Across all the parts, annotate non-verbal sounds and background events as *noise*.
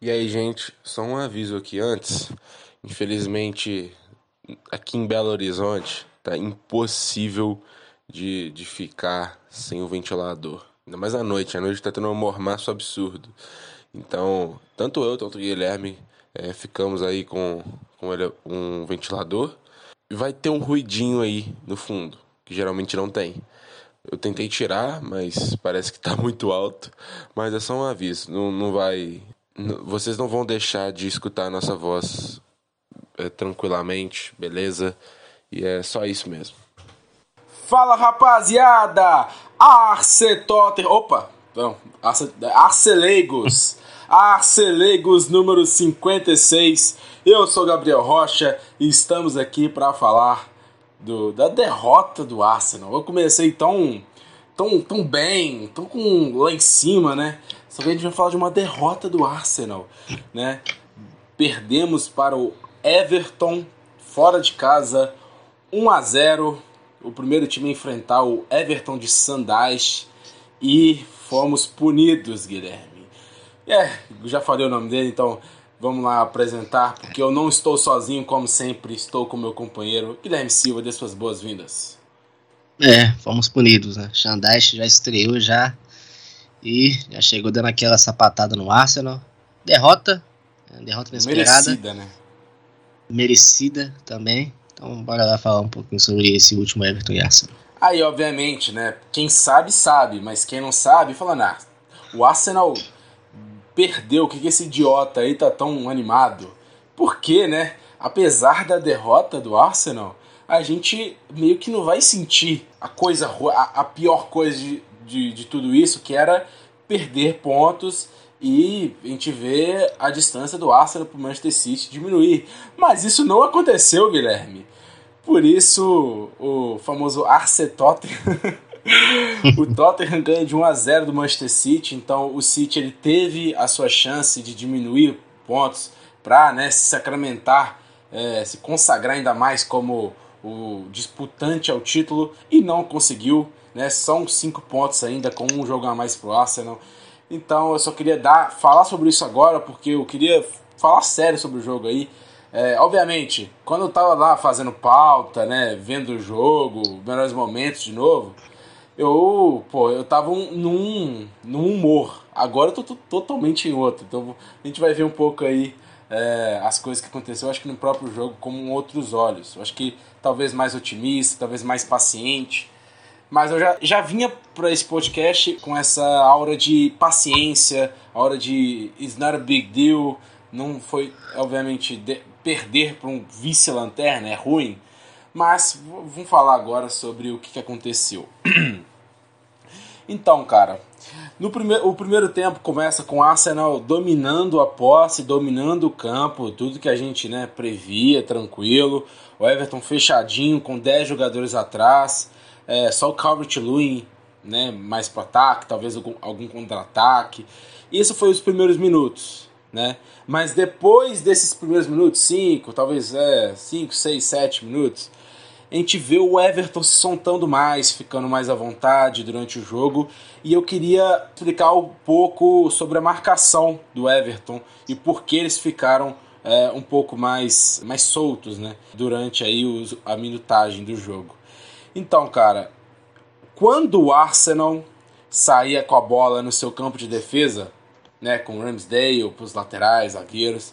E aí, gente, só um aviso aqui antes. Infelizmente, aqui em Belo Horizonte, tá impossível de, de ficar sem o ventilador. Ainda mais à noite. À noite tá tendo um mormaço absurdo. Então, tanto eu, tanto o Guilherme, é, ficamos aí com, com ele, um ventilador. E vai ter um ruidinho aí no fundo, que geralmente não tem. Eu tentei tirar, mas parece que tá *laughs* muito alto. Mas é só um aviso. Não, não vai vocês não vão deixar de escutar a nossa voz é, tranquilamente, beleza? E é só isso mesmo. Fala rapaziada! Arcetotter. Opa! Não, Arce... Arcelegos! *laughs* Arcelegos número 56. Eu sou Gabriel Rocha e estamos aqui para falar do, da derrota do Arsenal. Eu comecei tão, tão, tão bem, tão com, lá em cima, né? Só que a gente vai falar de uma derrota do Arsenal, né? Perdemos para o Everton fora de casa, 1 a 0. O primeiro time a enfrentar o Everton de Sandais e fomos punidos, Guilherme. É, já falei o nome dele, então vamos lá apresentar, porque eu não estou sozinho, como sempre, estou com meu companheiro Guilherme Silva, dê suas boas-vindas. É, fomos punidos, né? Xandais já estreou já e já chegou dando aquela sapatada no Arsenal. Derrota, né? derrota inesperada. Merecida, né? Merecida também. Então bora lá falar um pouquinho sobre esse último Everton e Arsenal. Aí, obviamente, né? Quem sabe, sabe, mas quem não sabe, falando, ah, o Arsenal perdeu, o que, que esse idiota aí tá tão animado? Porque, né? Apesar da derrota do Arsenal, a gente meio que não vai sentir a coisa, a, a pior coisa de, de, de tudo isso, que era perder pontos e a gente vê a distância do Arsenal para o Manchester City diminuir. Mas isso não aconteceu, Guilherme. Por isso, o famoso Arce Tottenham. *laughs* o Tottenham ganha de 1 a 0 do Manchester City, então o City ele teve a sua chance de diminuir pontos para né, se sacramentar, é, se consagrar ainda mais como o disputante ao título e não conseguiu né? São cinco pontos ainda com um jogo a mais pro Arsenal. Então eu só queria dar, falar sobre isso agora porque eu queria falar sério sobre o jogo aí. É, obviamente, quando eu tava lá fazendo pauta, né, vendo o jogo, melhores momentos de novo, eu, pô, eu tava um, num, num humor. Agora eu tô, tô, totalmente em outro. Então a gente vai ver um pouco aí é, as coisas que aconteceu, acho que no próprio jogo, com outros olhos. Eu acho que talvez mais otimista, talvez mais paciente. Mas eu já, já vinha para esse podcast com essa aura de paciência, aura de it's not a big deal. Não foi, obviamente, de, perder para um vice-lanterna é ruim. Mas vamos falar agora sobre o que, que aconteceu. *clears throat* então, cara, no primeiro, o primeiro tempo começa com o Arsenal dominando a posse, dominando o campo, tudo que a gente né, previa, tranquilo. O Everton fechadinho, com 10 jogadores atrás é, só o Calvert Lewin né, mais para ataque, talvez algum, algum contra-ataque. Isso foi os primeiros minutos, né? Mas depois desses primeiros minutos, 5, talvez 5, 6, 7 minutos, a gente vê o Everton se soltando mais, ficando mais à vontade durante o jogo. E eu queria explicar um pouco sobre a marcação do Everton e por que eles ficaram é, um pouco mais, mais soltos né, durante aí os, a minutagem do jogo. Então, cara, quando o Arsenal saía com a bola no seu campo de defesa, né, com o Ramsdale, os laterais, zagueiros,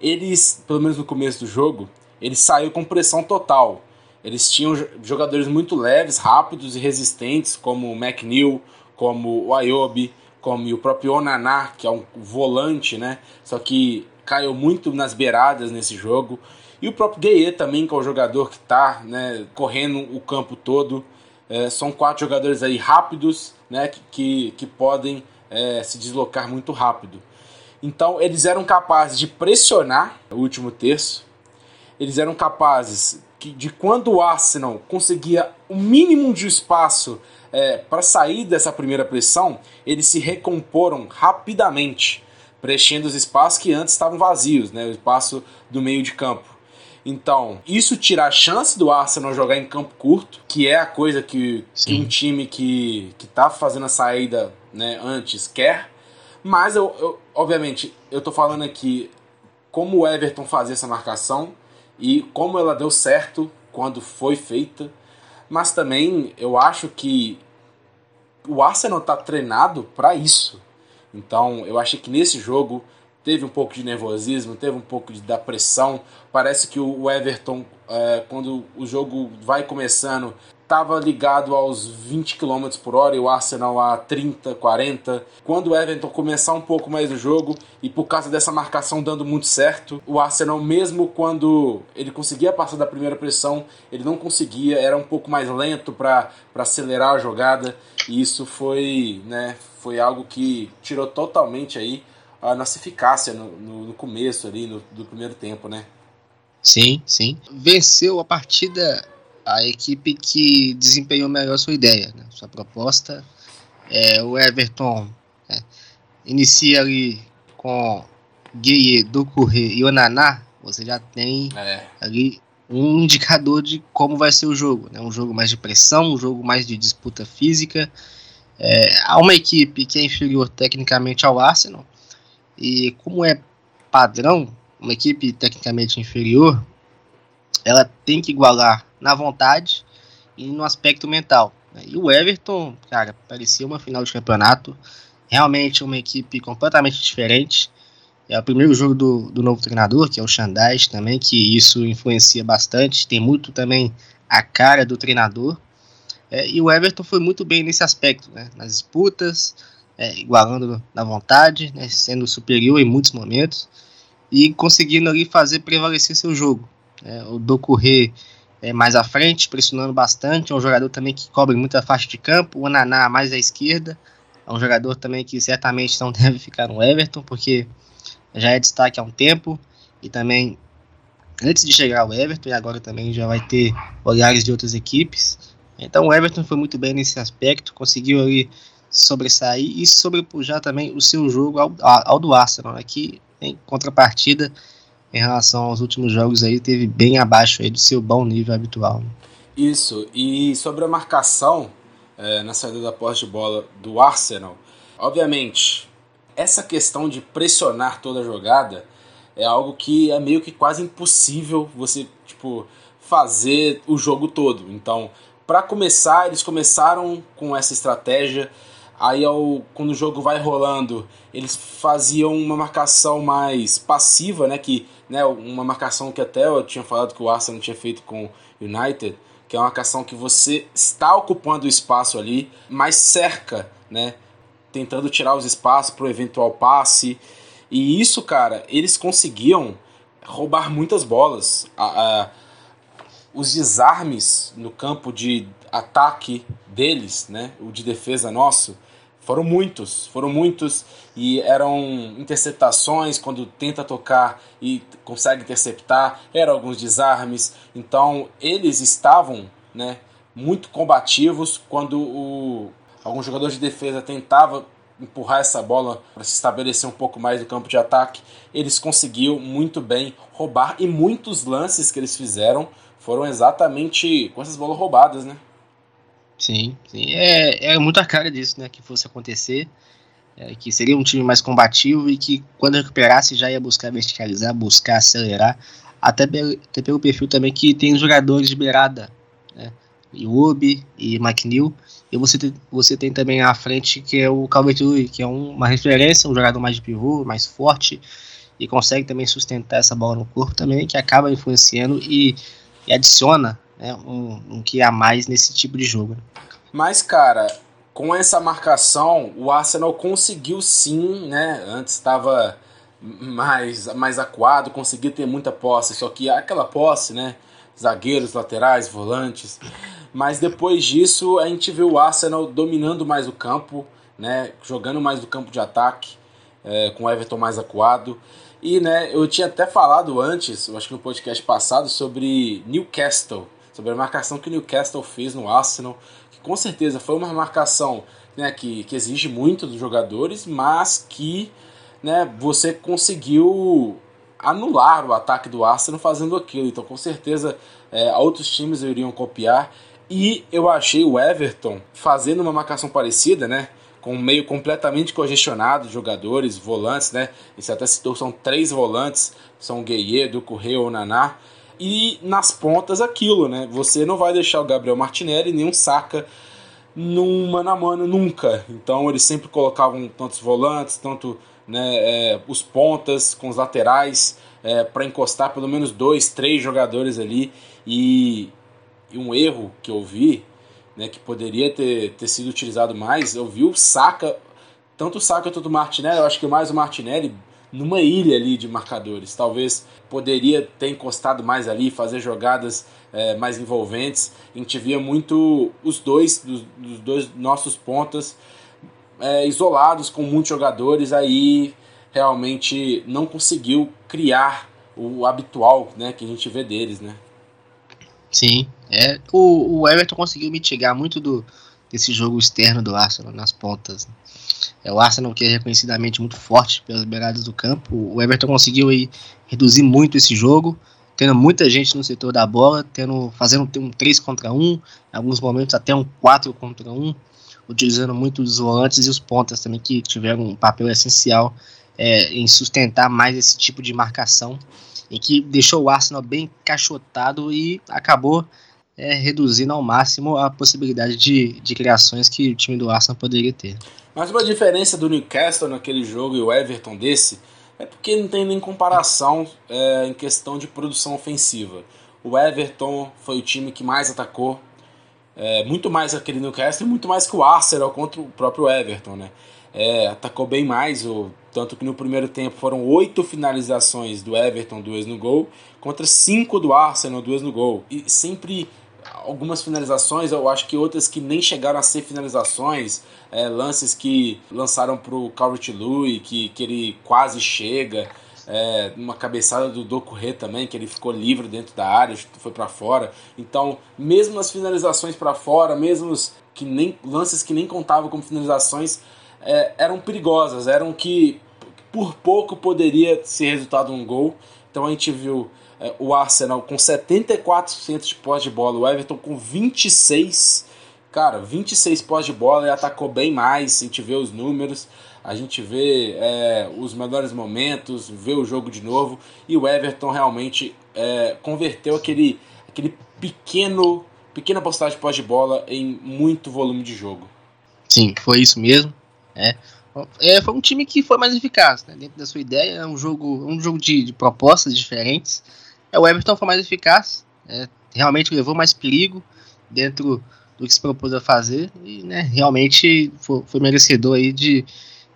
eles, pelo menos no começo do jogo, eles saíram com pressão total. Eles tinham jogadores muito leves, rápidos e resistentes, como o McNeil, como o Ayobi, como o próprio Onaná, que é um volante, né? Só que caiu muito nas beiradas nesse jogo. E o próprio Gueye também, que é o jogador que está né, correndo o campo todo. É, são quatro jogadores aí rápidos, né, que, que, podem é, se deslocar muito rápido. Então eles eram capazes de pressionar o último terço. Eles eram capazes de quando o Arsenal conseguia o mínimo de espaço é, para sair dessa primeira pressão, eles se recomporam rapidamente, preenchendo os espaços que antes estavam vazios, né, o espaço do meio de campo. Então, isso tira a chance do Arsenal jogar em campo curto, que é a coisa que, que um time que, que tá fazendo a saída né, antes quer, Mas eu, eu obviamente, eu tô falando aqui como o Everton fazia essa marcação e como ela deu certo quando foi feita. Mas também eu acho que o Arsenal tá treinado para isso. Então, eu achei que nesse jogo teve um pouco de nervosismo, teve um pouco de, da pressão. Parece que o Everton, é, quando o jogo vai começando, estava ligado aos 20 km por hora e o Arsenal a 30, 40. Quando o Everton começar um pouco mais o jogo e por causa dessa marcação dando muito certo, o Arsenal, mesmo quando ele conseguia passar da primeira pressão, ele não conseguia, era um pouco mais lento para acelerar a jogada e isso foi, né, foi algo que tirou totalmente aí a nossa eficácia no, no, no começo ali no, do primeiro tempo, né? Sim, sim. Venceu a partida a equipe que desempenhou melhor sua ideia, né? sua proposta. É, o Everton é, inicia ali com Gueye, Doucouré e Onaná, você já tem é. ali um indicador de como vai ser o jogo. Né? Um jogo mais de pressão, um jogo mais de disputa física. É, há uma equipe que é inferior tecnicamente ao Arsenal, e como é padrão, uma equipe tecnicamente inferior, ela tem que igualar na vontade e no aspecto mental. Né? E o Everton, cara, parecia uma final de campeonato. Realmente uma equipe completamente diferente. É o primeiro jogo do, do novo treinador, que é o Xandais também, que isso influencia bastante. Tem muito também a cara do treinador. É, e o Everton foi muito bem nesse aspecto, né? nas disputas, é, igualando na vontade, né? sendo superior em muitos momentos e conseguindo ali fazer prevalecer seu jogo. É, o Docorrer é, mais à frente, pressionando bastante. É um jogador também que cobre muita faixa de campo. O Ananá mais à esquerda. É um jogador também que certamente não *laughs* deve ficar no Everton, porque já é destaque há um tempo. E também, antes de chegar ao Everton, e agora também já vai ter olhares de outras equipes. Então o Everton foi muito bem nesse aspecto, conseguiu ali sobressair e sobrepujar também o seu jogo ao, ao do Arsenal, né, que em contrapartida em relação aos últimos jogos aí, teve bem abaixo aí do seu bom nível habitual. Isso, e sobre a marcação é, na saída da posse de bola do Arsenal, obviamente, essa questão de pressionar toda a jogada é algo que é meio que quase impossível você, tipo, fazer o jogo todo. Então, para começar, eles começaram com essa estratégia Aí ao, quando o jogo vai rolando, eles faziam uma marcação mais passiva, né? Que, né, uma marcação que até eu tinha falado que o Arsenal tinha feito com o United, que é uma marcação que você está ocupando o espaço ali, mas cerca, né? Tentando tirar os espaços para o eventual passe. E isso, cara, eles conseguiam roubar muitas bolas. A, a, os desarmes no campo de ataque deles, né? O de defesa nosso foram muitos, foram muitos e eram interceptações quando tenta tocar e consegue interceptar, eram alguns desarmes. Então eles estavam, né, muito combativos quando o, algum jogador de defesa tentava empurrar essa bola para se estabelecer um pouco mais no campo de ataque. Eles conseguiram muito bem roubar e muitos lances que eles fizeram foram exatamente com essas bolas roubadas, né? Sim, sim. É, é muito a cara disso, né? Que fosse acontecer. É, que seria um time mais combativo e que quando recuperasse já ia buscar verticalizar, buscar acelerar. Até, até pelo perfil também que tem jogadores de beirada. Né? Iwobi e McNeil. E você tem, você tem também à frente que é o calvert que é um, uma referência, um jogador mais de pivô, mais forte. E consegue também sustentar essa bola no corpo também, que acaba influenciando e, e adiciona né, um, um que a mais nesse tipo de jogo. Né? Mas, cara, com essa marcação, o Arsenal conseguiu sim, né? Antes estava mais, mais acuado, conseguia ter muita posse, só que aquela posse, né? Zagueiros, laterais, volantes. Mas depois disso, a gente viu o Arsenal dominando mais o campo, né? Jogando mais do campo de ataque, é, com o Everton mais acuado. E, né, eu tinha até falado antes, acho que no podcast passado, sobre Newcastle, sobre a marcação que o Newcastle fez no Arsenal, que com certeza foi uma marcação né, que, que exige muito dos jogadores, mas que né, você conseguiu anular o ataque do Arsenal fazendo aquilo. Então, com certeza, é, outros times iriam copiar. E eu achei o Everton fazendo uma marcação parecida, né? com um meio completamente congestionado de jogadores, volantes, né? Você até citou, são três volantes, são o Gueye, do Correio ou Naná. E nas pontas aquilo, né? Você não vai deixar o Gabriel Martinelli nem um Saka num mano a mano nunca. Então eles sempre colocavam tantos volantes, tanto né, é, os pontas com os laterais é, para encostar pelo menos dois, três jogadores ali. E, e, um erro que eu vi, né, que poderia ter, ter sido utilizado mais, eu vi o Saka, tanto o Saka quanto o Martinelli, eu acho que mais o Martinelli numa ilha ali de marcadores. Talvez poderia ter encostado mais ali, fazer jogadas é, mais envolventes. A gente via muito os dois, dos, dos dois nossos pontas é, isolados com muitos jogadores, aí realmente não conseguiu criar o habitual né, que a gente vê deles, né? Sim, é, o, o Everton conseguiu mitigar muito do, desse jogo externo do Arsenal nas pontas. Né? É o Arsenal que é reconhecidamente muito forte pelas beiradas do campo. O Everton conseguiu aí reduzir muito esse jogo, tendo muita gente no setor da bola, tendo fazendo um 3 contra 1, em alguns momentos até um 4 contra 1, utilizando muito os volantes e os pontas também que tiveram um papel essencial é, em sustentar mais esse tipo de marcação e que deixou o Arsenal bem cachotado e acabou é, reduzindo ao máximo a possibilidade de, de criações que o time do Arsenal poderia ter. Mas uma diferença do Newcastle naquele jogo e o Everton desse é porque não tem nem comparação é, em questão de produção ofensiva. O Everton foi o time que mais atacou, é, muito mais aquele Newcastle e muito mais que o Arsenal contra o próprio Everton, né? É, atacou bem mais, o, tanto que no primeiro tempo foram oito finalizações do Everton, duas no gol, contra cinco do Arsenal, duas no gol. E sempre algumas finalizações, eu acho que outras que nem chegaram a ser finalizações, é, lances que lançaram pro Calvert Lewin, que, que ele quase chega, é, uma cabeçada do Docuré também, que ele ficou livre dentro da área, foi para fora. Então, mesmo nas finalizações para fora, mesmo que nem lances que nem contavam como finalizações, é, eram perigosas, eram que por pouco poderia ser resultado um gol. Então a gente viu o Arsenal com 74% de pós de bola, o Everton com 26%. Cara, 26 pós de bola e atacou bem mais. A gente vê os números, a gente vê é, os melhores momentos, vê o jogo de novo. E o Everton realmente é, converteu aquele, aquele pequeno pequena postagem de pós de bola em muito volume de jogo. Sim, foi isso mesmo. É. É, foi um time que foi mais eficaz, né? dentro da sua ideia, é um jogo, um jogo de, de propostas diferentes. É, o Everton foi mais eficaz, é, realmente levou mais perigo dentro do que se propôs a fazer e né, realmente foi, foi, merecedor aí de,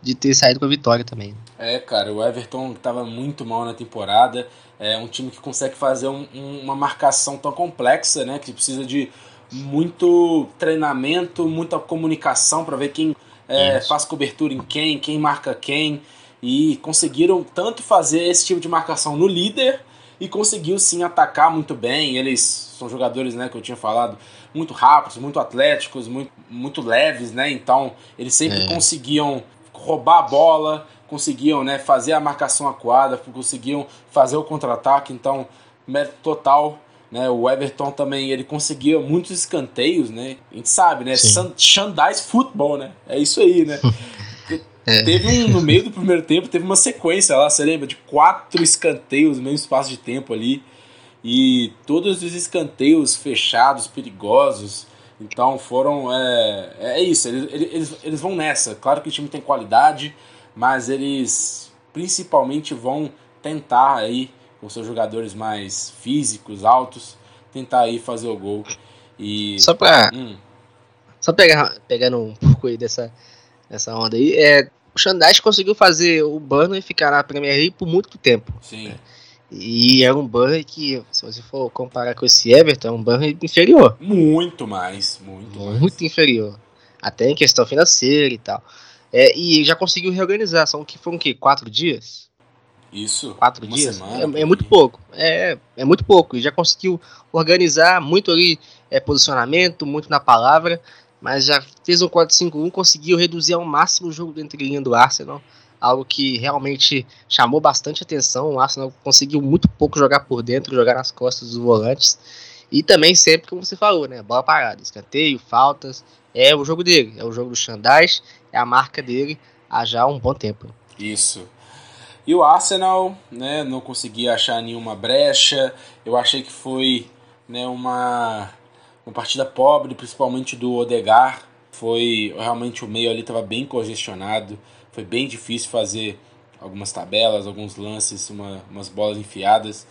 de ter saído com a vitória também. É, cara, o Everton estava muito mal na temporada. É um time que consegue fazer um, um, uma marcação tão complexa, né? Que precisa de muito treinamento, muita comunicação para ver quem é, faz cobertura em quem, quem marca quem. E conseguiram tanto fazer esse tipo de marcação no líder e conseguiu sim atacar muito bem. Eles são jogadores, né, que eu tinha falado, muito rápidos, muito atléticos, muito, muito leves, né? Então eles sempre é. conseguiam roubar a bola, conseguiam, né, fazer a marcação aquada, conseguiam fazer o contra-ataque. Então mérito total. Né, o Everton também ele conseguia muitos escanteios, né? A gente sabe, né? Xandais futebol, né? É isso aí, né? *laughs* É. Teve um, no meio do primeiro tempo, teve uma sequência lá, você lembra? De quatro escanteios no mesmo espaço de tempo ali. E todos os escanteios fechados, perigosos. Então foram. É, é isso, eles, eles, eles vão nessa. Claro que o time tem qualidade, mas eles principalmente vão tentar aí, com seus jogadores mais físicos, altos, tentar aí fazer o gol. E, só pra. Hum. Só pegar, pegando um pouco aí dessa essa onda aí. É, o Xandais conseguiu fazer o Burnley ficar na Premier League por muito tempo. Sim. Né? E era um Burnley que, se você for comparar com esse Everton, é um Burnley inferior. Muito mais, muito, muito mais. inferior. Até em questão financeira e tal. É, e já conseguiu reorganizar. São que foram o quê? Quatro dias? Isso. Quatro dias? Semana, é, é, muito pouco. É, é muito pouco. E já conseguiu organizar muito ali é, posicionamento, muito na palavra mas já fez um 4-5-1, conseguiu reduzir ao máximo o jogo do entrelinha do Arsenal, algo que realmente chamou bastante atenção. O Arsenal conseguiu muito pouco jogar por dentro, jogar nas costas dos volantes. E também sempre, como você falou, né? Bola parada, escanteio, faltas. é o jogo dele, é o jogo do Xandais, é a marca dele há já um bom tempo. Isso. E o Arsenal, né, não conseguia achar nenhuma brecha. Eu achei que foi, né, uma uma partida pobre, principalmente do Odegar. Foi realmente o meio ali estava bem congestionado, foi bem difícil fazer algumas tabelas, alguns lances, uma, umas bolas enfiadas.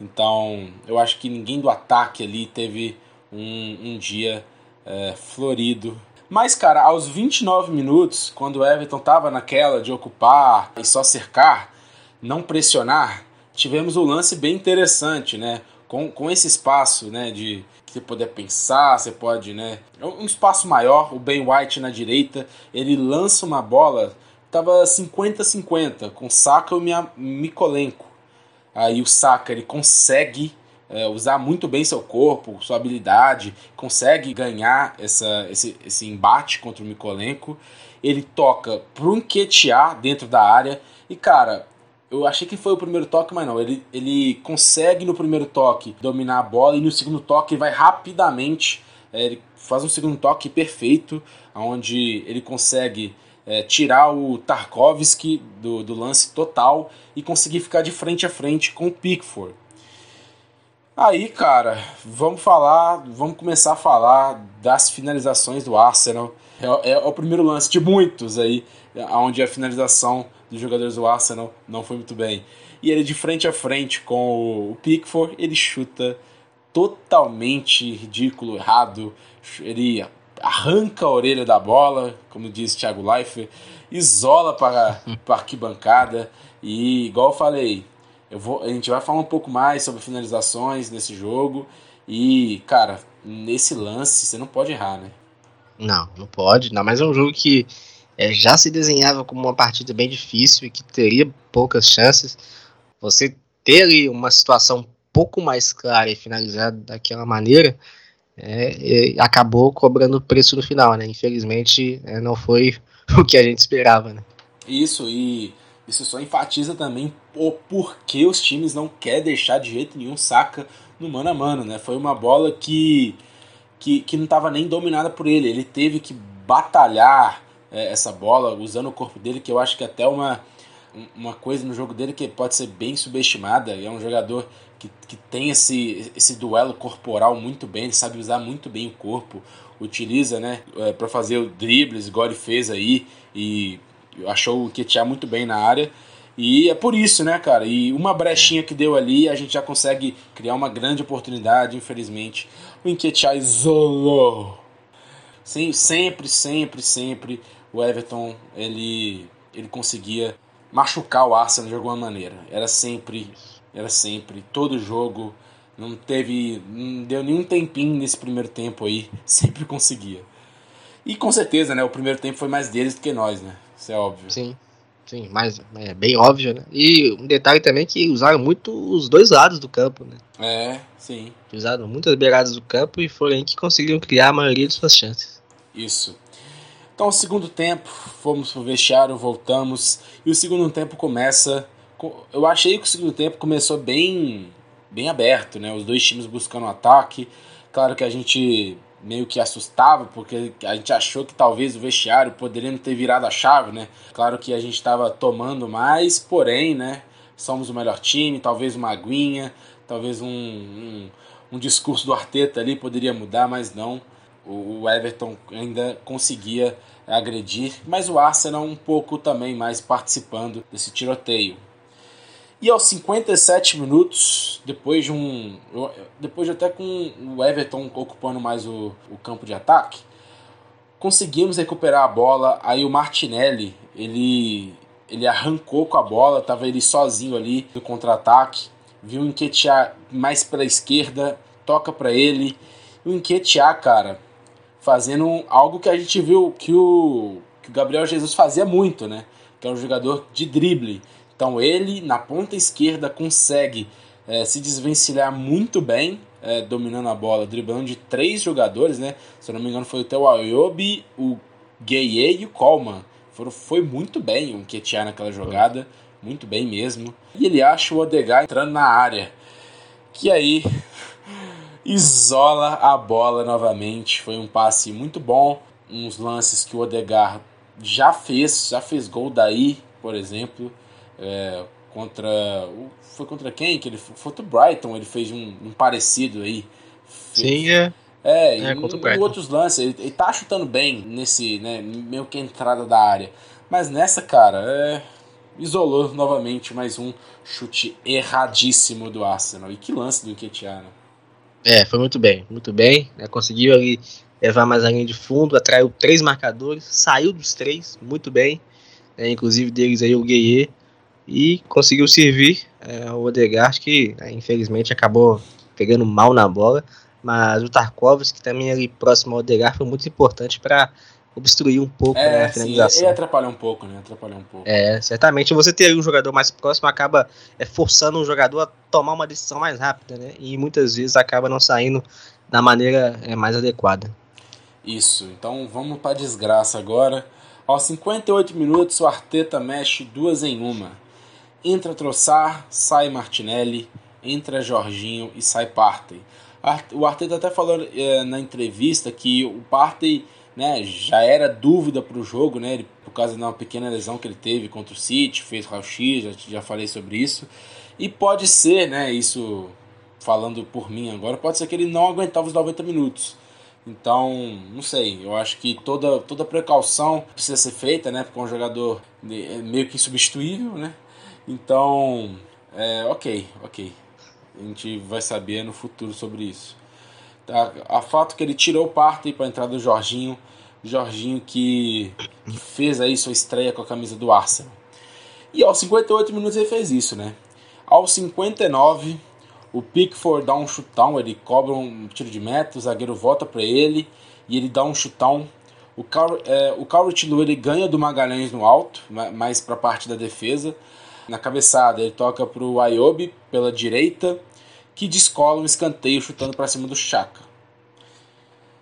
Então, eu acho que ninguém do ataque ali teve um, um dia é, florido. Mas, cara, aos 29 minutos, quando o Everton tava naquela de ocupar e só cercar, não pressionar, tivemos um lance bem interessante, né? Com, com esse espaço, né, de você poder pensar, você pode, né, é um espaço maior, o Ben White na direita, ele lança uma bola, tava 50-50 com Saka e Mikolenko. Aí o Saka ele consegue é, usar muito bem seu corpo, sua habilidade, consegue ganhar essa, esse, esse embate contra o Mikolenko. Ele toca pro Nketiah dentro da área. E, cara, eu achei que foi o primeiro toque, mas não. Ele, ele consegue no primeiro toque dominar a bola e no segundo toque vai rapidamente. É, ele faz um segundo toque perfeito, onde ele consegue é, tirar o Tarkovsky do, do lance total e conseguir ficar de frente a frente com o Pickford. Aí, cara, vamos falar, vamos começar a falar das finalizações do Arsenal. É, é o primeiro lance de muitos aí, onde a finalização dos jogadores do Arsenal não foi muito bem. E ele de frente a frente com o Pickford, ele chuta totalmente ridículo, errado. Ele arranca a orelha da bola, como diz Thiago Leifert, isola para a arquibancada. E, igual eu falei, eu vou, a gente vai falar um pouco mais sobre finalizações nesse jogo. E, cara, nesse lance você não pode errar, né? Não, não pode. Ainda mais é um jogo que é, já se desenhava como uma partida bem difícil e que teria poucas chances. Você ter ali uma situação um pouco mais clara e finalizada daquela maneira é, acabou cobrando preço no final, né? Infelizmente é, não foi *laughs* o que a gente esperava, né? Isso, e isso só enfatiza também o porquê os times não querem deixar de jeito nenhum saca no mano a mano, né? Foi uma bola que, que, que não estava nem dominada por ele. Ele teve que batalhar é, essa bola usando o corpo dele, que eu acho que até uma, uma coisa no jogo dele que pode ser bem subestimada. É um jogador que, que tem esse, esse duelo corporal muito bem, ele sabe usar muito bem o corpo, utiliza né, é, para fazer o dribles, igual ele fez aí, e achou o Ketia muito bem na área. E é por isso, né, cara? E uma brechinha que deu ali, a gente já consegue criar uma grande oportunidade, infelizmente. O Enquetia isolou. Sim, sempre, sempre, sempre o Everton ele, ele conseguia machucar o Arsenal de alguma maneira. Era sempre, era sempre, todo jogo. Não teve, não deu nenhum tempinho nesse primeiro tempo aí, *laughs* sempre conseguia. E com certeza, né, o primeiro tempo foi mais deles do que nós, né? Isso é óbvio. Sim, sim, mas é bem óbvio, né? E um detalhe também é que usaram muito os dois lados do campo, né? É, sim. Usaram muitas beiradas do campo e foram aí que conseguiram criar a maioria de suas chances. Isso. Então, o segundo tempo, fomos pro vestiário, voltamos, e o segundo tempo começa. Eu achei que o segundo tempo começou bem, bem aberto, né? Os dois times buscando um ataque. Claro que a gente meio que assustava, porque a gente achou que talvez o vestiário poderia não ter virado a chave, né? Claro que a gente estava tomando mais, porém, né? Somos o melhor time, talvez uma aguinha, talvez um, um, um discurso do Arteta ali poderia mudar, mas não. O, o Everton ainda conseguia agredir, mas o Arsenal um pouco também mais participando desse tiroteio. E aos 57 minutos, depois de um. Depois de até com o Everton ocupando mais o, o campo de ataque, conseguimos recuperar a bola. Aí o Martinelli, ele, ele arrancou com a bola, tava ele sozinho ali no contra-ataque. Viu o Enquetear mais pela esquerda, toca para ele. O Enquetear, cara, fazendo algo que a gente viu que o, que o Gabriel Jesus fazia muito, né? Que é um jogador de drible então ele, na ponta esquerda, consegue é, se desvencilhar muito bem, é, dominando a bola, driblando de três jogadores, né? Se eu não me engano foi o Theo Ayobi, o Gueye e o Coleman. Foram, foi muito bem o Ketia naquela jogada, muito bem mesmo. E ele acha o Odegaard entrando na área. Que aí *laughs* isola a bola novamente. Foi um passe muito bom. uns lances que o Odegar já fez, já fez gol daí, por exemplo, é, contra. Foi contra quem? Que ele foi contra o Brighton, ele fez um, um parecido aí. Sim, é. É, é e, em outros lances, ele, ele tá chutando bem nesse, né, meio que entrada da área. Mas nessa, cara, é, isolou novamente mais um chute erradíssimo do Arsenal. E que lance do Nketiah, né? É, foi muito bem, muito bem. Né, conseguiu ali levar mais a linha de fundo, atraiu três marcadores, saiu dos três, muito bem. Né, inclusive deles aí o Gueye. E conseguiu servir é, o Odegaard, que né, infelizmente acabou pegando mal na bola. Mas o Tarkovsky também ali próximo ao Odegaard foi muito importante para obstruir um pouco é, né, a finalização. Sim, e atrapalhar um pouco, né? Atrapalhar um pouco. É, certamente você ter um jogador mais próximo acaba é, forçando um jogador a tomar uma decisão mais rápida, né? E muitas vezes acaba não saindo da maneira é, mais adequada. Isso, então vamos para desgraça agora. Aos 58 minutos, o Arteta mexe duas em uma. Entra Troçar, sai Martinelli, entra Jorginho e sai Partey. O Arteta até falou é, na entrevista que o Partey né, já era dúvida para o jogo, né, ele, por causa de uma pequena lesão que ele teve contra o City, fez raio-x, já, já falei sobre isso. E pode ser, né, isso falando por mim agora, pode ser que ele não aguentava os 90 minutos. Então, não sei, eu acho que toda, toda precaução precisa ser feita, né, porque é um jogador meio que insubstituível, né. Então, é, ok, ok. A gente vai saber no futuro sobre isso. Tá? A fato que ele tirou o Partey para a entrada do Jorginho. Jorginho que, que, fez aí sua estreia com a camisa do Arsenal. E aos 58 minutos ele fez isso, né? Aos 59, o Pickford dá um chutão, ele cobra um tiro de meta, o zagueiro volta para ele e ele dá um chutão. O, Car é, ele ganha do Magalhães no alto, mais para a parte da defesa. Na cabeçada ele toca para o Ayobi pela direita que descola um escanteio chutando para cima do Chaka.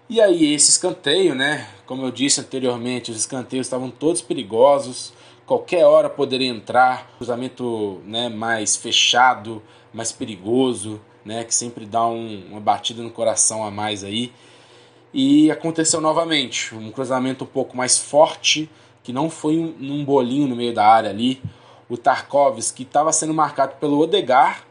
E aí esse escanteio, né? Como eu disse anteriormente, os escanteios estavam todos perigosos. Qualquer hora poderia entrar, cruzamento né, mais fechado, mais perigoso, né? Que sempre dá um, uma batida no coração a mais aí. E aconteceu novamente, um cruzamento um pouco mais forte, que não foi um, num bolinho no meio da área ali. O Tarkovsky estava sendo marcado pelo Odegar,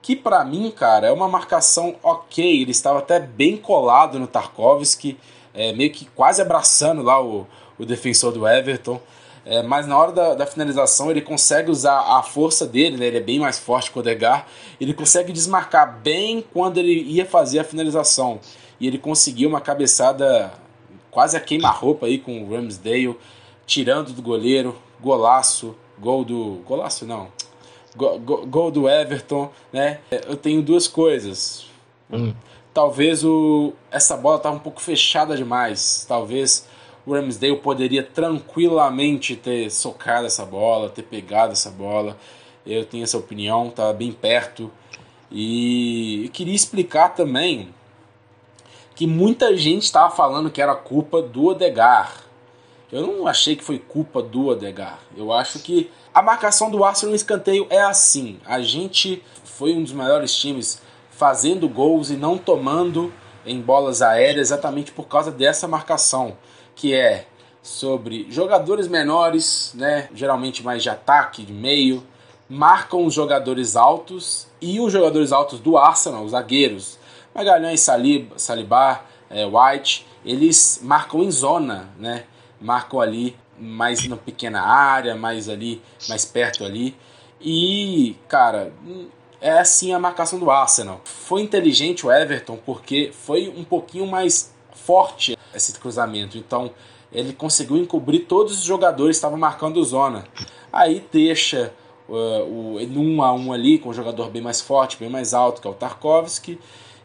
que para mim, cara, é uma marcação ok. Ele estava até bem colado no Tarkovsky, é, meio que quase abraçando lá o, o defensor do Everton. É, mas na hora da, da, finalização ele consegue usar a força dele, né? ele é bem mais forte que o Odegar, ele consegue desmarcar bem quando ele ia fazer a finalização. E ele conseguiu uma cabeçada quase a queima-roupa aí com o Ramsdale, tirando do goleiro, golaço, gol do. Golaço não, gol do Everton, né? Eu tenho duas coisas. Hum. Talvez o, essa bola estava um pouco fechada demais. Talvez o Ramsdale poderia tranquilamente ter socado essa bola, ter pegado essa bola. Eu tenho essa opinião, estava bem perto. E eu queria explicar também que muita gente estava falando que era culpa do Odegar. Eu não achei que foi culpa do Odegar. Eu acho que a marcação do Arsenal no escanteio é assim. A gente foi um dos melhores times fazendo gols e não tomando em bolas aéreas exatamente por causa dessa marcação, que é sobre jogadores menores, né, geralmente mais de ataque, de meio, marcam os jogadores altos e os jogadores altos do Arsenal, os zagueiros, Magalhães, Salib, Salibar, é, White, eles marcam em zona, né, marcam ali mais na pequena área, mais ali, mais perto ali. E, cara, é assim a marcação do Arsenal. Foi inteligente o Everton porque foi um pouquinho mais forte esse cruzamento. Então, ele conseguiu encobrir todos os jogadores que estavam marcando zona. Aí deixa uh, o um a um ali com um jogador bem mais forte, bem mais alto, que é o Tarkovsky.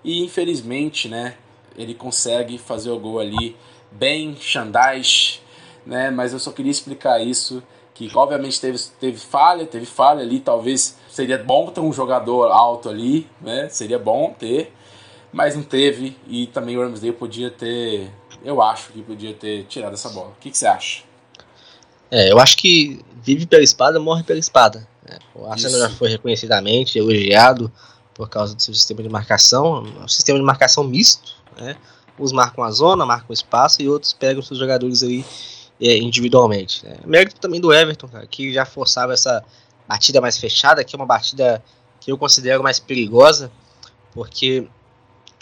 E infelizmente, né, ele consegue fazer o gol ali bem Xandais, né? Mas eu só queria explicar isso, que obviamente teve, teve falha, teve falha ali, talvez seria bom ter um jogador alto ali, né? Seria bom ter, mas não teve e também o Ramsdale podia ter, eu acho que podia ter tirado essa bola. O que, que você acha? É, eu acho que vive pela espada, morre pela espada. Né? O Arsenal já foi reconhecidamente elogiado por causa do seu sistema de marcação, um sistema de marcação misto, né? Uns marcam a zona, marcam o espaço e outros pegam seus jogadores ali individualmente. Né? Mérito também do Everton, cara, que já forçava essa batida mais fechada, que é uma batida que eu considero mais perigosa, porque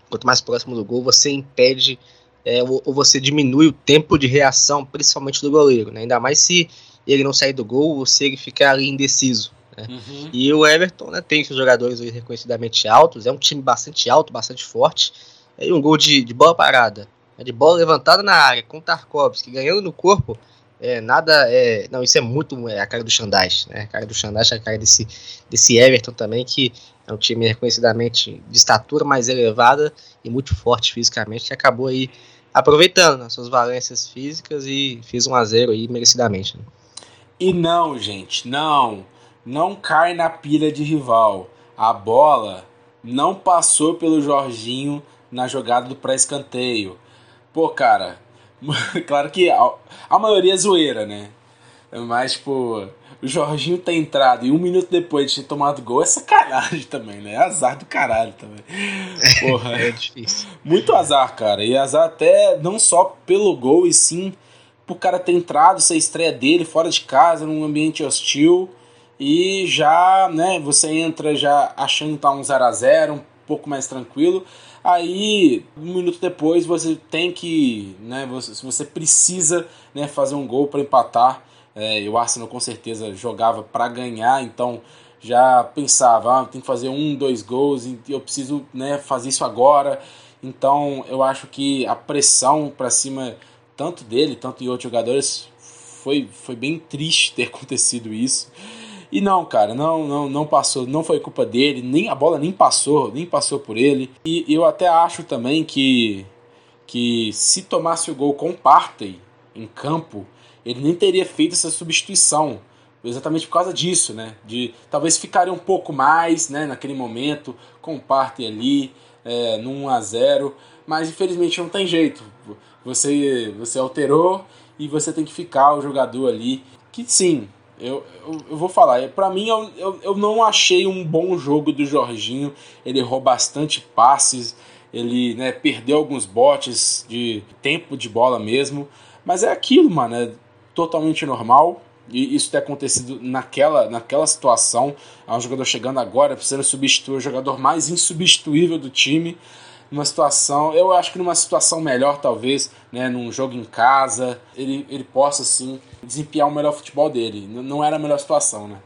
quanto mais próximo do gol, você impede é, ou, ou, você diminui o tempo de reação, principalmente do goleiro, né? ainda mais se ele não sair do gol ou se ele ficar ali indeciso. Né? Uhum. E o Everton né, tem seus jogadores reconhecidamente altos, é um time bastante alto, bastante forte, e um gol de, de bola parada, de bola levantada na área, com Tarkovsky ganhando no corpo, é, nada é. Não, isso é muito é a cara do Xandais, né? A cara do Xandais é a cara desse, desse Everton também, que é um time reconhecidamente de estatura mais elevada e muito forte fisicamente, que acabou aí aproveitando as suas valências físicas e fez um a zero aí merecidamente. Né? E não, gente, não. Não cai na pilha de rival. A bola não passou pelo Jorginho na jogada do pré-escanteio. Pô, cara, *laughs* claro que a, a maioria é zoeira, né? Mas, tipo, o Jorginho ter entrado e um minuto depois de ter tomado gol é sacanagem também, né? É azar do caralho também. *laughs* Porra. é difícil. Muito azar, cara. E azar até não só pelo gol, e sim por cara ter entrado, ser estreia dele fora de casa, num ambiente hostil. E já, né, você entra já achando que tá um 0 a 0 um pouco mais tranquilo. Aí, um minuto depois, você tem que, né, você, você precisa né, fazer um gol para empatar. É, o Arsenal com certeza jogava para ganhar, então já pensava, ah, tem que fazer um, dois gols e eu preciso né, fazer isso agora. Então eu acho que a pressão para cima, tanto dele, tanto de outros jogadores, foi, foi bem triste *laughs* ter acontecido isso. E não, cara, não, não, não passou, não foi culpa dele, nem a bola nem passou, nem passou por ele. E eu até acho também que que se tomasse o gol com Partey em campo, ele nem teria feito essa substituição. Exatamente por causa disso, né? De talvez ficaria um pouco mais, né, naquele momento, com o Partey ali, é, no 1 a 0 mas infelizmente não tem jeito. Você, você alterou e você tem que ficar o jogador ali. Que sim, eu, eu, eu, vou falar, para mim eu, eu, eu, não achei um bom jogo do Jorginho. Ele errou bastante passes, ele né, perdeu alguns botes de tempo de bola mesmo. Mas é aquilo, mano, é totalmente normal. E isso ter acontecido naquela, naquela situação. É um jogador chegando agora, precisando substituir o jogador mais insubstituível do time numa situação, eu acho que numa situação melhor, talvez, né, num jogo em casa, ele, ele possa, sim, desempenhar o melhor futebol dele. Não era a melhor situação, né?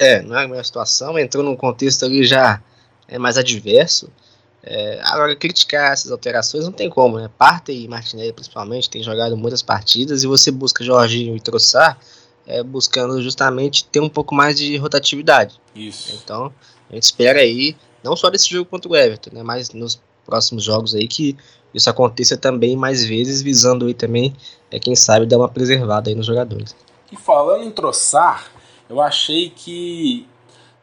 É, não é a melhor situação, entrou num contexto ali já é, mais adverso. É, agora, criticar essas alterações não tem como, né? Parte e Martinelli, principalmente, tem jogado muitas partidas e você busca Jorginho e Troçar é, buscando justamente ter um pouco mais de rotatividade. Isso. Então, a gente espera aí, não só desse jogo contra o Everton, né? Mas nos próximos jogos aí que isso aconteça também mais vezes, visando aí também, é, quem sabe, dar uma preservada aí nos jogadores. E falando em troçar, eu achei que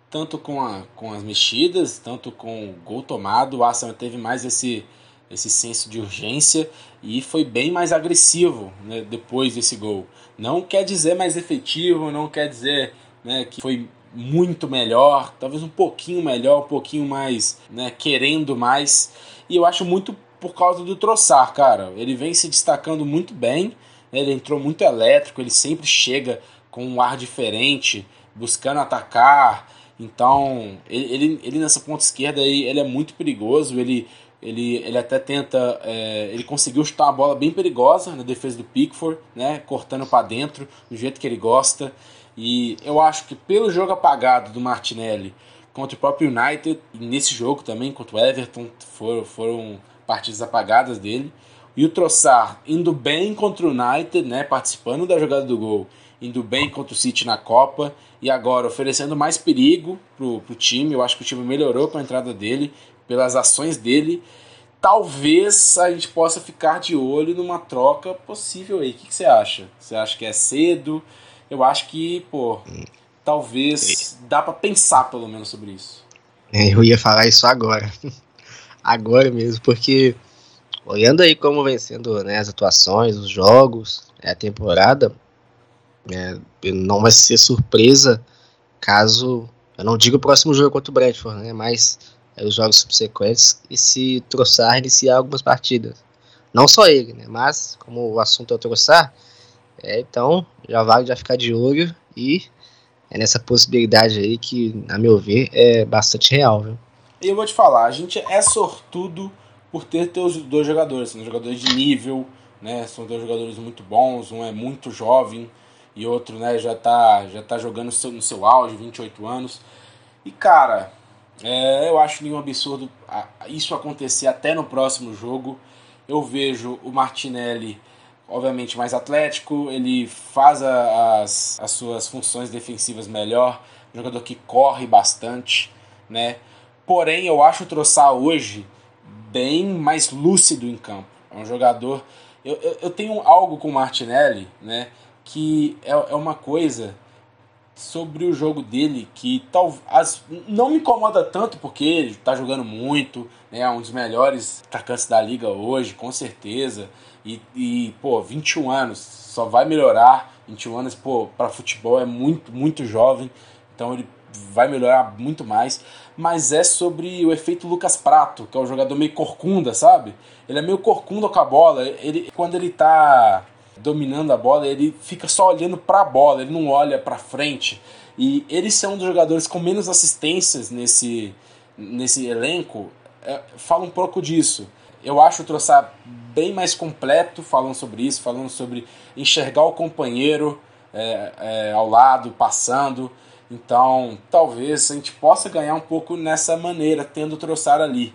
tanto com, a, com as mexidas, tanto com o gol tomado, o Arsenal teve mais esse, esse senso de urgência e foi bem mais agressivo né, depois desse gol. Não quer dizer mais efetivo, não quer dizer né, que foi muito melhor, talvez um pouquinho melhor, um pouquinho mais, né, querendo mais. E eu acho muito por causa do Troçar, cara. Ele vem se destacando muito bem, né? ele entrou muito elétrico, ele sempre chega com um ar diferente, buscando atacar. Então, ele, ele, ele nessa ponta esquerda aí, ele é muito perigoso, ele ele, ele até tenta. É, ele conseguiu chutar uma bola bem perigosa na defesa do Pickford, né? Cortando para dentro, do jeito que ele gosta. E eu acho que pelo jogo apagado do Martinelli contra o próprio United, e nesse jogo também contra o Everton, foram, foram partidas apagadas dele. E o Trossard indo bem contra o United, né? Participando da jogada do gol, indo bem contra o City na Copa. E agora oferecendo mais perigo pro, pro time. Eu acho que o time melhorou com a entrada dele pelas ações dele, talvez a gente possa ficar de olho numa troca possível aí. O que, que você acha? Você acha que é cedo? Eu acho que, pô, talvez dá para pensar pelo menos sobre isso. É, eu ia falar isso agora. *laughs* agora mesmo, porque olhando aí como vem sendo né, as atuações, os jogos, a temporada, é, não vai ser surpresa caso, eu não digo o próximo jogo contra o Brentford, né, mas é, os jogos subsequentes e se troçar iniciar algumas partidas. Não só ele, né? Mas, como o assunto é o Troçar, é, então já vale já ficar de olho e é nessa possibilidade aí que, a meu ver, é bastante real, viu? E eu vou te falar, a gente é sortudo por ter teus dois jogadores, são jogadores de nível, né? São dois jogadores muito bons, um é muito jovem e outro, né, já tá, já tá jogando no seu, no seu auge, 28 anos. E cara, é, eu acho nenhum absurdo isso acontecer até no próximo jogo. Eu vejo o Martinelli, obviamente, mais atlético, ele faz as, as suas funções defensivas melhor, um jogador que corre bastante, né? Porém, eu acho o Troçar hoje bem mais lúcido em campo. É um jogador. Eu, eu, eu tenho algo com o Martinelli, né? Que é, é uma coisa sobre o jogo dele que tal, as, não me incomoda tanto porque ele está jogando muito, né, é um dos melhores atacantes da liga hoje, com certeza. E, e pô, 21 anos, só vai melhorar. 21 anos, pô, para futebol é muito, muito jovem, então ele vai melhorar muito mais. Mas é sobre o efeito Lucas Prato, que é um jogador meio corcunda, sabe? Ele é meio corcunda com a bola. Ele, quando ele tá dominando a bola, ele fica só olhando para a bola, ele não olha para frente. E ele ser um dos jogadores com menos assistências nesse, nesse elenco é, fala um pouco disso. Eu acho o Troçar bem mais completo falando sobre isso, falando sobre enxergar o companheiro é, é, ao lado, passando. Então, talvez a gente possa ganhar um pouco nessa maneira, tendo o Troçar ali.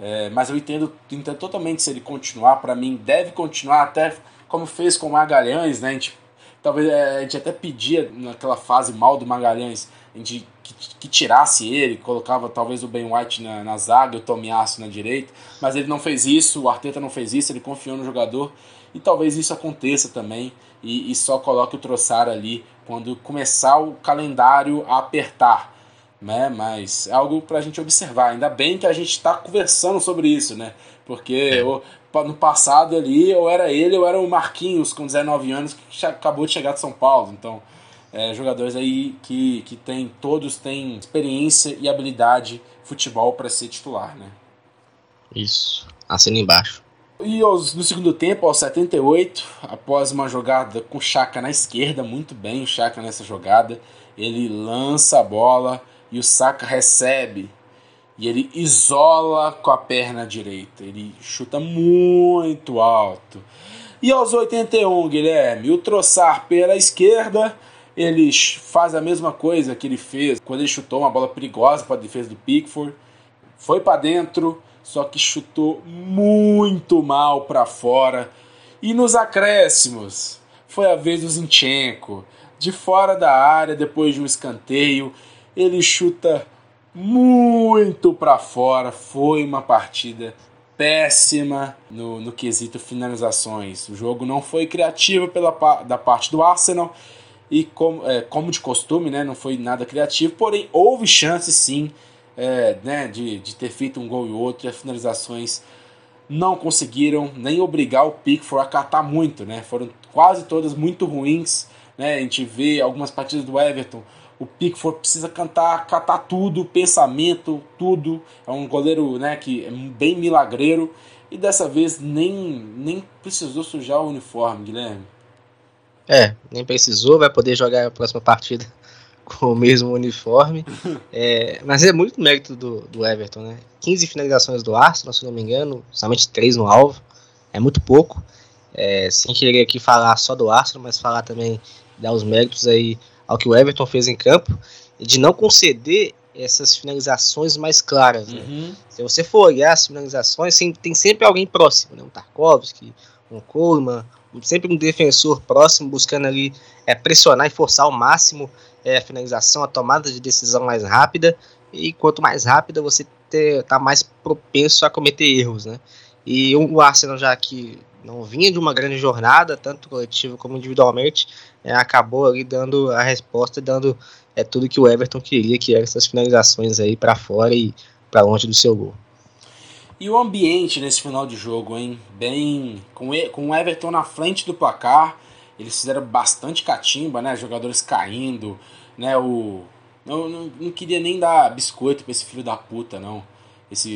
É, mas eu entendo, entendo totalmente se ele continuar, para mim deve continuar até como fez com o Magalhães, né? A gente, talvez é, a gente até pedia naquela fase mal do Magalhães, gente que, que tirasse ele, colocava talvez o Ben White na, na zaga e o Tomiasso na direita, mas ele não fez isso, o Arteta não fez isso, ele confiou no jogador e talvez isso aconteça também e, e só coloque o Troçar ali quando começar o calendário a apertar. Né? Mas é algo para a gente observar. Ainda bem que a gente está conversando sobre isso, né? Porque é no passado ali, ou era ele ou era o Marquinhos com 19 anos que acabou de chegar de São Paulo. Então, é, jogadores aí que, que tem, todos têm experiência e habilidade futebol para ser titular, né? Isso, assina embaixo. E aos, no segundo tempo, aos 78, após uma jogada com o Chaka na esquerda, muito bem o Chaka nessa jogada, ele lança a bola e o Saka recebe e ele isola com a perna direita. Ele chuta muito alto. E aos 81, Guilherme, o Troçar pela esquerda, ele faz a mesma coisa que ele fez quando ele chutou uma bola perigosa para a defesa do Pickford. Foi para dentro, só que chutou muito mal para fora. E nos acréscimos, foi a vez do Zinchenko. De fora da área, depois de um escanteio, ele chuta muito para fora. Foi uma partida péssima no, no quesito finalizações. O jogo não foi criativo pela, da parte do Arsenal e como, é, como de costume, né, não foi nada criativo, porém houve chance sim é, né, de, de ter feito um gol e outro, e as finalizações não conseguiram nem obrigar o Pickford a catar muito, né, foram quase todas muito ruins, né, a gente vê algumas partidas do Everton, o Pickford precisa cantar, catar tudo, pensamento, tudo. É um goleiro né, que é bem milagreiro. E dessa vez nem, nem precisou sujar o uniforme, Guilherme. É, nem precisou, vai poder jogar a próxima partida *laughs* com o mesmo uniforme. *laughs* é, mas é muito mérito do, do Everton, né? 15 finalizações do Arsenal, se não me engano, somente 3 no alvo. É muito pouco. É, sem querer aqui falar só do Arsenal, mas falar também, dar os méritos aí ao que o Everton fez em campo, de não conceder essas finalizações mais claras. Né? Uhum. Se você for olhar as finalizações, tem sempre alguém próximo, né? um Tarkovsky, um Coleman, sempre um defensor próximo buscando ali é, pressionar e forçar ao máximo é, a finalização, a tomada de decisão mais rápida. E quanto mais rápida você está mais propenso a cometer erros, né? E o Arsenal já que não vinha de uma grande jornada, tanto coletivo como individualmente, é, acabou ali dando a resposta e dando é, tudo que o Everton queria, que eram essas finalizações aí para fora e para longe do seu gol. E o ambiente nesse final de jogo, hein? Bem. Com, com o Everton na frente do placar, eles fizeram bastante catimba, né? Jogadores caindo, né? O. Eu não, não queria nem dar biscoito pra esse filho da puta, não. esse,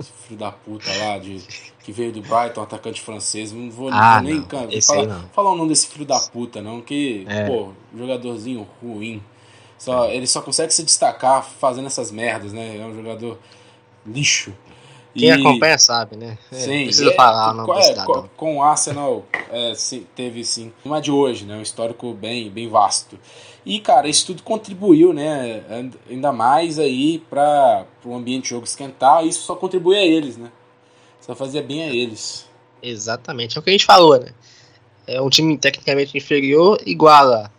esse filho da puta lá de, que veio do Brighton, atacante francês. Não vou, Ah, vou nem não, can- falar, não. falar o nome desse filho da puta, não, que, É. pô, jogadorzinho ruim. Só, Ele só consegue se destacar fazendo essas merdas, né? É um jogador lixo. Quem E- acompanha sabe, né? É, Sim, precisa é, falar o nome com- do é, com, com o Arsenal é, teve sim. Não é de hoje, né? Um histórico bem, bem vasto. E, cara, isso tudo contribuiu, né? Ainda mais aí para o ambiente de jogo esquentar. Isso só contribui a eles, né? Só fazia bem a eles. Exatamente, é o que a gente falou, né? É um time tecnicamente inferior, iguala,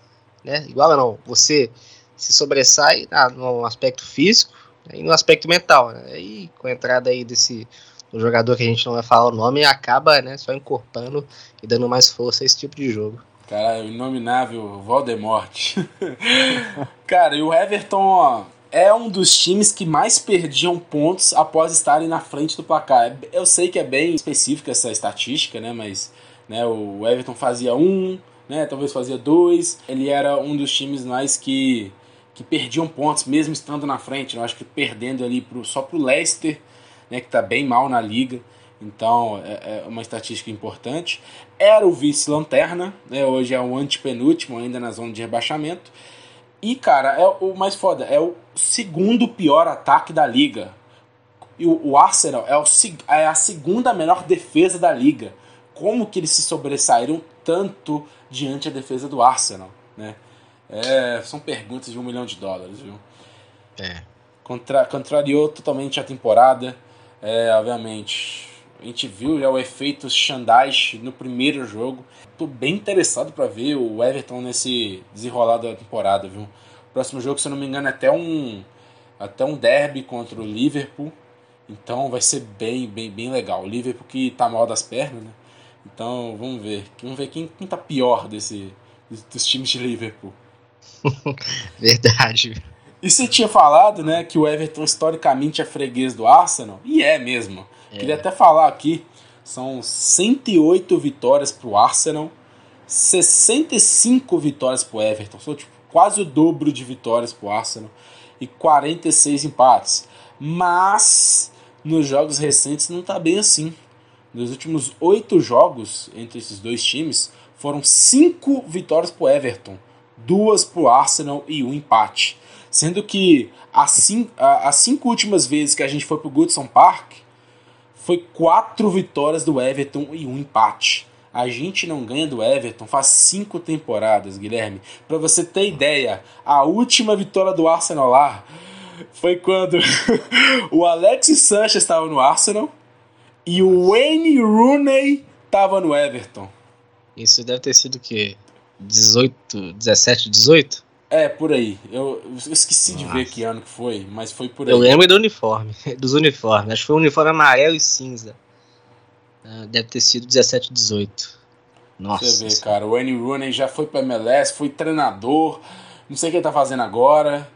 né? Iguala não, você se sobressai na- no aspecto físico? E no aspecto mental, né? E com a entrada aí desse do jogador que a gente não vai falar o nome, acaba, né, só encorpando e dando mais força a esse tipo de jogo. Cara, o inominável Voldemort. *laughs* Cara, e o Everton ó, é um dos times que mais perdiam pontos após estarem na frente do placar. Eu sei que é bem específica essa estatística, né? Mas né, o Everton fazia um, né? Talvez fazia dois. Ele era um dos times mais que, que perdiam pontos, mesmo estando na frente. né? Eu acho que perdendo ali pro, só pro Leicester, né? Que tá bem mal na liga. Então é, é uma estatística importante. Era o vice-lanterna, né? Hoje é o antepenúltimo, ainda na zona de rebaixamento. E, cara, é o mais foda, é o segundo pior ataque da liga. E o, o Arsenal é, o, é a segunda melhor defesa da liga. Como que eles se sobressaíram tanto diante da defesa do Arsenal, né? É, são perguntas de um milhão de dólares, viu? É. Contra, contrariou totalmente a temporada. É, obviamente, a gente viu já o efeito Shandaish no primeiro jogo. Tô bem interessado para ver o Everton nesse desenrolar da temporada, viu? Próximo jogo, se eu não me engano, é até um até um derby contra o Liverpool. Então vai ser bem, bem, bem legal. O Liverpool que tá mal das pernas, né? Então vamos ver. Vamos ver quem, quem tá pior desse, dos times de Liverpool. *laughs* Verdade. E você tinha falado, né, que o Everton historicamente é freguês do Arsenal? E é mesmo. Queria até falar aqui, são 108 vitórias pro Arsenal, 65 vitórias pro Everton. São tipo, quase o dobro de vitórias pro Arsenal e 46 empates. Mas nos jogos recentes não tá bem assim. Nos últimos oito jogos entre esses dois times, foram cinco vitórias pro Everton, duas pro Arsenal e um empate. Sendo que as, cin a- as cinco últimas vezes que a gente foi pro Goodson Park, foi quatro vitórias do Everton e um empate. A gente não ganha do Everton faz cinco temporadas, Guilherme. Pra você ter ideia, a última vitória do Arsenal lá foi quando *laughs* o Alexis Sanchez estava no Arsenal e o Wayne Rooney estava no Everton. Isso deve ter sido o quê? 18, 17, 18? É, por aí. Eu, eu esqueci de ver Nossa. que ano que foi, mas foi por aí. Eu lembro do uniforme, *laughs* dos uniformes. Acho que foi um uniforme amarelo e cinza. Ah, Deve ter sido 17, 18. Nossa. Você vê, cara, o Wayne Rooney já foi pra MLS, foi treinador, não sei o que ele tá fazendo agora.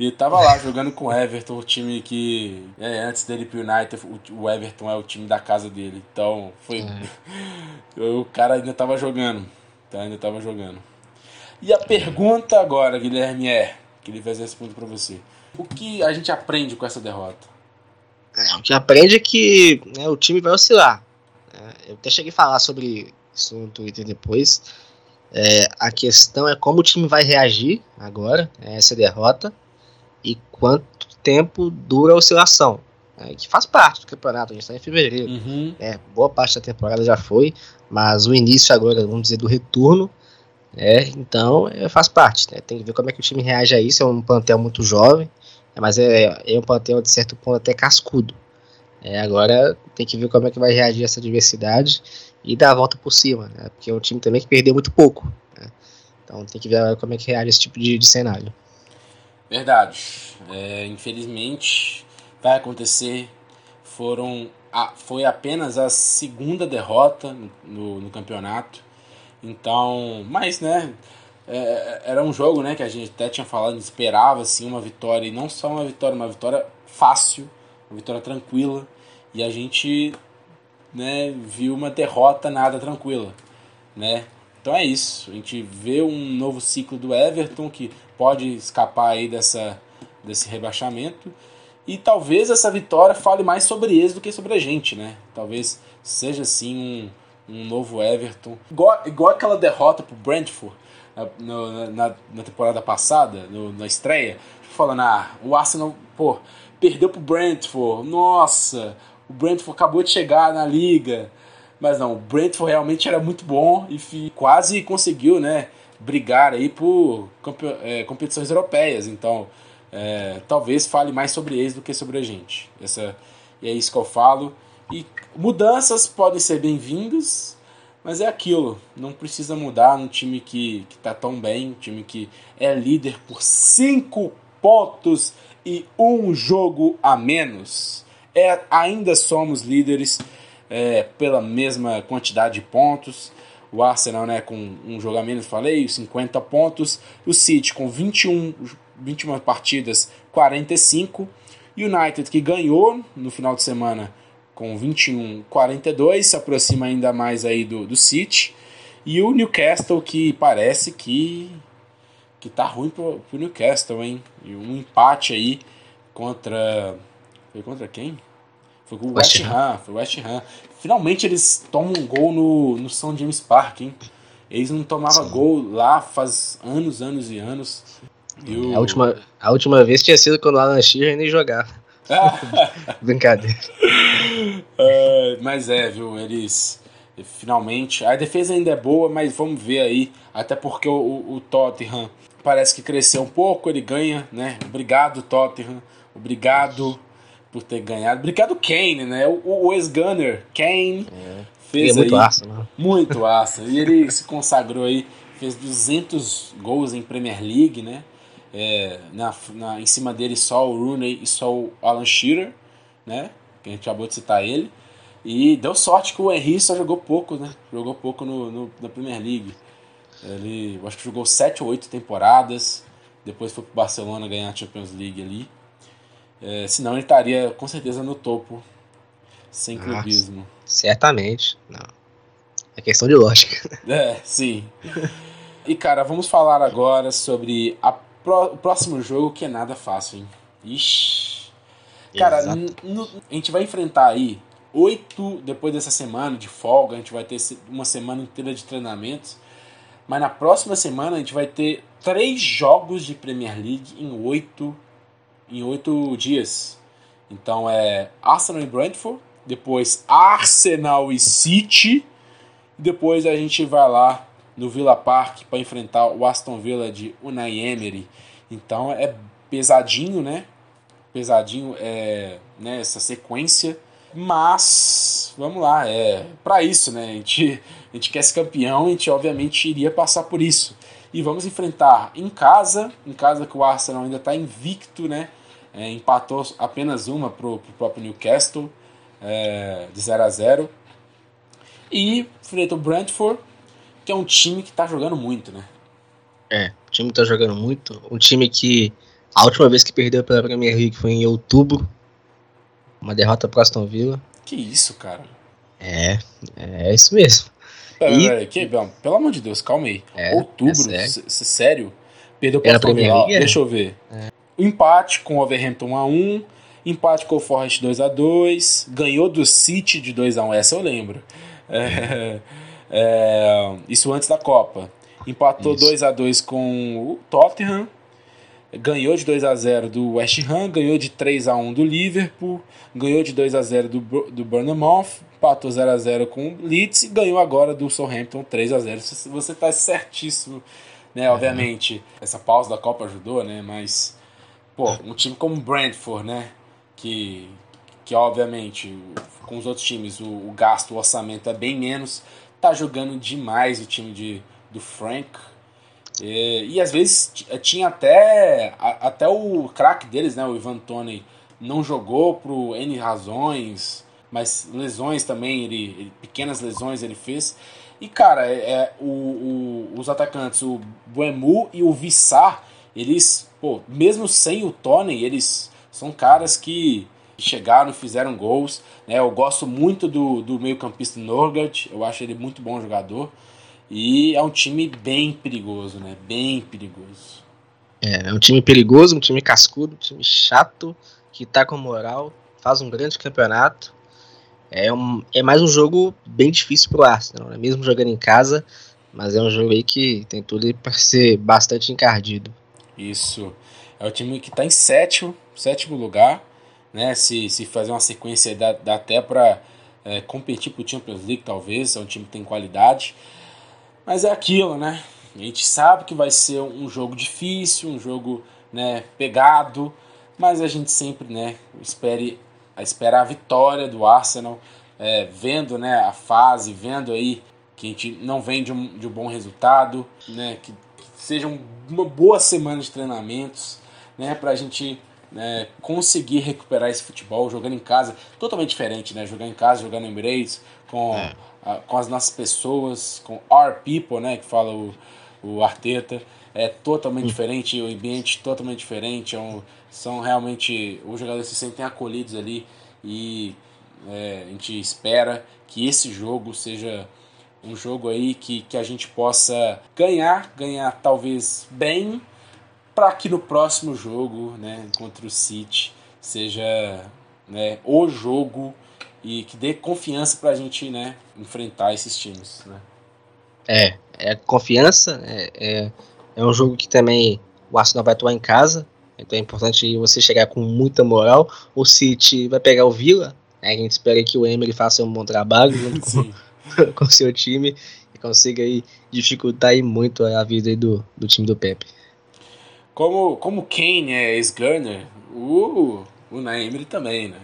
E tava lá jogando com o Everton, o time que é, antes dele ir pro United, o- o Everton é o time da casa dele. Então, foi. *laughs* o cara ainda tava jogando. Tá, ainda tava jogando. E a pergunta agora, Guilherme, é: que ele fez essa pergunta pra você. O que a gente aprende com essa derrota? É, o que aprende é que né, o time vai oscilar. né? eu até cheguei a falar sobre isso no Twitter depois. É, a questão é como o time vai reagir agora a essa derrota e quanto tempo dura a oscilação. Né, que faz parte do campeonato, a gente está em fevereiro. Uhum. né, boa parte da temporada já foi, mas o início agora, vamos dizer, do retorno, né, então é, faz parte, né, tem que ver como é que o time reage a isso, é um plantel muito jovem, né, mas é, é um plantel de certo ponto até cascudo, É, agora tem que ver como é que vai reagir a essa diversidade e dar a volta por cima, né, porque é um time também que perdeu muito pouco, né, então tem que ver como é que reage esse tipo de, de cenário. Verdade. É, infelizmente vai acontecer. Foram a, foi apenas a segunda derrota no, no, campeonato. Então, mas né, é, era um jogo né que a gente até tinha falado, esperava assim uma vitória e não só uma vitória, uma vitória fácil, uma vitória tranquila. E a gente né, viu uma derrota nada tranquila, né? Então é isso. A gente vê um novo ciclo do Everton que pode escapar aí dessa, desse rebaixamento. E talvez essa vitória fale mais sobre eles do que sobre a gente, né? Talvez seja assim um, um novo Everton. Igual, igual aquela derrota pro Brentford na, na, na temporada passada, no, na estreia, falando, ah, o Arsenal, pô, perdeu pro Brentford, nossa, o Brentford acabou de chegar na liga. Mas não, o Brentford realmente era muito bom e quase conseguiu, né, brigar aí por é, competições europeias. Então, é, talvez fale mais sobre eles do que sobre a gente. Essa, é isso que eu falo. E mudanças podem ser bem-vindas, mas é aquilo. Não precisa mudar num time que, que tá tão bem, um time que é líder por 5 pontos e um jogo a menos. É, ainda somos líderes é, pela mesma quantidade de pontos. O Arsenal né, com um jogo a menos, falei, 50 pontos. O City com 21 21 partidas, 45. United que ganhou no final de semana com 21 42, se aproxima ainda mais aí do, do City. E o Newcastle que parece que que tá ruim pro, pro Newcastle, hein? E um empate aí contra foi contra quem? Foi com o West, West Ham, foi o West Ham. Finalmente eles tomam um gol no, no São James Park, hein? Eles não tomavam gol lá faz anos, anos e anos. A, última, a última vez tinha sido quando o Alan Shearer nem jogava. *laughs* Brincadeira. Uh, mas é, viu? Eles finalmente. A defesa ainda é boa, mas vamos ver aí. Até porque o, o, Tottenham parece que cresceu um pouco, ele ganha, né? Obrigado, Tottenham. Obrigado por ter ganhado. Obrigado, Kane, né? O, o ex-gunner, Kane. É. Fez é muito aço, né? Muito aço. E ele se consagrou aí, fez 200 gols em Premier League, né? É, na, na, em cima dele só o Rooney e só o Alan Shearer, né? Que a gente acabou de citar ele. E deu sorte que o Henry só jogou pouco, né? Jogou pouco no, no na Premier League. Ele acho que jogou 7 ou 8 temporadas. Depois foi pro Barcelona ganhar a Champions League ali. É, senão ele estaria com certeza no topo. Sem clubismo. certamente. Não. É questão de lógica. É, sim. E cara, vamos falar agora sobre a Pró, o próximo jogo que é nada fácil, hein? Ixi. Cara, a gente vai enfrentar aí oito depois dessa semana de folga, a gente vai ter uma semana inteira de treinamentos. Mas na próxima semana a gente vai ter três jogos de Premier League em oito, em oito dias. Então é Arsenal e Brentford, depois Arsenal e City, depois a gente vai lá no Villa Park para enfrentar o Aston Villa de Unai Emery. Então é pesadinho, né? Pesadinho é, né, essa sequência. Mas vamos lá, é para isso, né? A gente, a gente quer ser campeão, a gente obviamente iria passar por isso. E vamos enfrentar em casa, em casa que o Arsenal ainda está invicto, né? É, empatou apenas uma pro, pro próprio Newcastle, é, de 0 a 0 E enfrenta o Brentford, que é um time que está jogando muito, né? É, o time está jogando muito. Um time que a última vez que perdeu pela Premier League foi em outubro. Uma derrota para Aston Villa. Que isso, cara? É, é isso mesmo. Pera, e... pera, que, pelo amor de Deus, calma aí. É, outubro, é sério? sério? Perdeu para Aston Villa. Deixa eu ver. É. Empate com o Overhampton 1x1. Empate com o Forest 2x2. Ganhou do City de 2x1. Essa eu lembro. É. É, isso antes da Copa. Empatou 2 a 2 com o Tottenham. Ganhou de 2 a 0 do West Ham, ganhou de 3 a 1 do Liverpool, ganhou de 2 a 0 do, do Bournemouth, empatou 0 a 0 com o Leeds e ganhou agora do Southampton 3 a 0. Você está certíssimo, né? Obviamente, essa pausa da Copa ajudou, né? Mas pô, um time como o Brentford, né, que que obviamente com os outros times o, o gasto, o orçamento é bem menos, tá jogando demais o time de, do Frank. E, e às vezes tinha até, a, até o craque deles, né, o Ivan Tony, não jogou por N razões, mas lesões também, ele, ele pequenas lesões ele fez. E cara, é, é o, o, os atacantes, o Buemu e o Vissar, eles, pô, mesmo sem o Tony, eles são caras que chegaram fizeram gols. Né? Eu gosto muito do, do meio-campista Norgard, eu acho ele muito bom jogador. E é um time bem perigoso, né? Bem perigoso. É, é um time perigoso, um time cascudo, um time chato, que tá com moral, faz um grande campeonato. É, um, é mais um jogo bem difícil pro Arsenal, né? mesmo jogando em casa, mas é um jogo aí que tem tudo para ser bastante encardido. Isso. É o time que está em sétimo, sétimo lugar, né? Se, se fazer uma sequência dá, dá até para é, competir pro Champions League, talvez. É um time que tem qualidade. Mas é aquilo, né? A gente sabe que vai ser um jogo difícil, um jogo né, pegado, mas a gente sempre né, espere, espera a vitória do Arsenal, é, vendo né, a fase, vendo aí que a gente não vem de um, de um bom resultado, né, que seja uma boa semana de treinamentos, né, para a gente né, conseguir recuperar esse futebol jogando em casa, totalmente diferente, né, jogar em casa, jogando no Emirates, com, é. a, com as nossas pessoas, com our people, né, que fala o, o Arteta, é totalmente hum. diferente, o ambiente totalmente diferente, é um, são realmente, os jogadores se sentem acolhidos ali e é, a gente espera que esse jogo seja um jogo aí que, que a gente possa ganhar, ganhar talvez bem, para que no próximo jogo, né, contra o City, seja né, o jogo e que dê confiança para a gente né, enfrentar esses times. Né? É, é confiança, é, é, é, um jogo que também o Arsenal vai atuar em casa, então é importante você chegar com muita moral. O City vai pegar o Villa, né, a gente espera que o Emery faça um bom trabalho junto com, *laughs* com seu time e consiga aí dificultar aí muito a vida aí do, do time do Pepe. Como, como Kane é ex-Gunner, o, o Naemery também, né?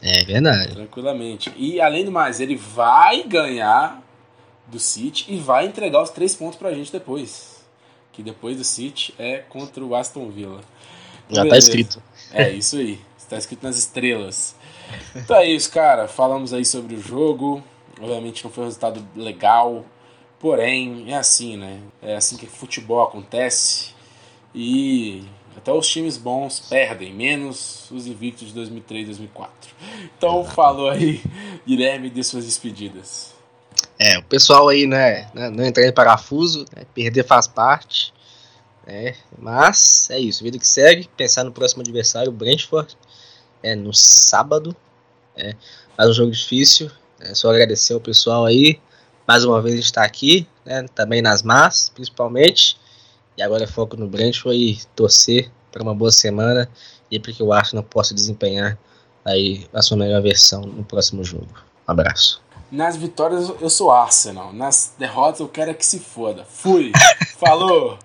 É verdade. Tranquilamente. E além do mais, ele vai ganhar do City e vai entregar os três pontos pra gente depois. Que depois do City é contra o Aston Villa. Já tá escrito. É isso aí. Está escrito nas estrelas. Então é isso, cara. Falamos aí sobre o jogo. Obviamente não foi um resultado legal. Porém, é assim, né? É assim que futebol acontece. E até os times bons perdem, menos os invictos de 2003 e 2004. Então, falou aí, Guilherme, de suas despedidas. É, o pessoal aí, né, né não entrar em parafuso, né, perder faz parte, né, mas é isso, vida que segue, pensar no próximo adversário, o Brentford, é, no sábado, é, mais um jogo difícil, é só agradecer ao pessoal aí, mais uma vez estar aqui, né, também nas más, principalmente, e agora é foco no Brentford e torcer para uma boa semana e para que o Arsenal possa desempenhar aí a sua melhor versão no próximo jogo. Um abraço. Nas vitórias eu sou Arsenal, nas derrotas eu quero é que se foda. Fui. *laughs* Falou.